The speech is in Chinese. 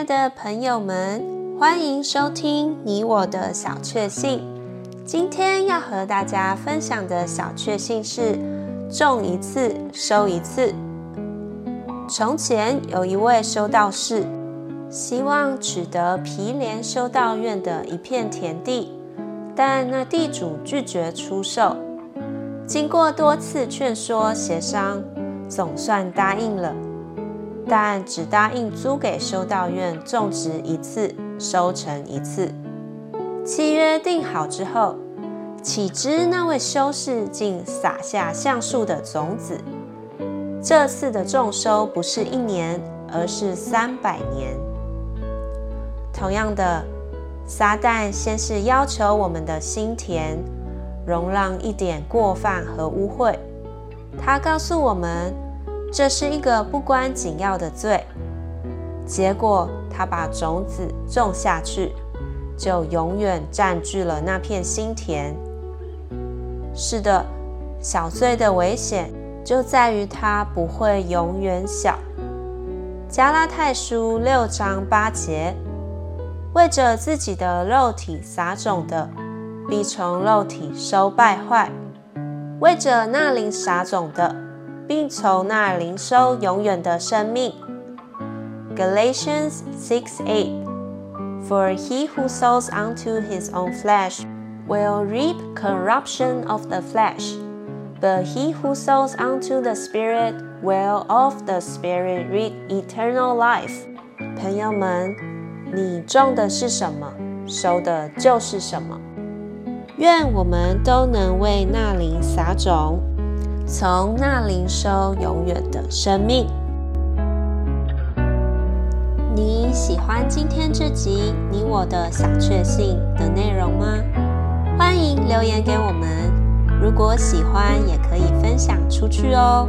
爱的朋友们，欢迎收听你我的小确幸。今天要和大家分享的小确幸是：种一次收一次。从前有一位修道士，希望取得毗连修道院的一片田地，但那地主拒绝出售。经过多次劝说协商，总算答应了。但只答应租给修道院种植一次，收成一次。契约定好之后，岂知那位修士竟撒下橡树的种子。这次的种收不是一年，而是三百年。同样的，撒旦先是要求我们的心田容让一点过犯和污秽，他告诉我们。这是一个不关紧要的罪，结果他把种子种下去，就永远占据了那片心田。是的，小罪的危险就在于它不会永远小。加拉太书六章八节：为着自己的肉体撒种的，必从肉体收败坏；为着那灵撒种的，并从那灵收永远的生命。Galatians 6:8 For he who sows unto his own flesh will reap corruption of the flesh, but he who sows unto the Spirit will of the Spirit reap eternal life. 朋友们，你种的是什么，收的就是什么。愿我们都能为那灵撒种。 从那灵收永远的生命。你喜欢今天这集你我的小确幸的内容吗？欢迎留言给我们。如果喜欢，也可以分享出去哦。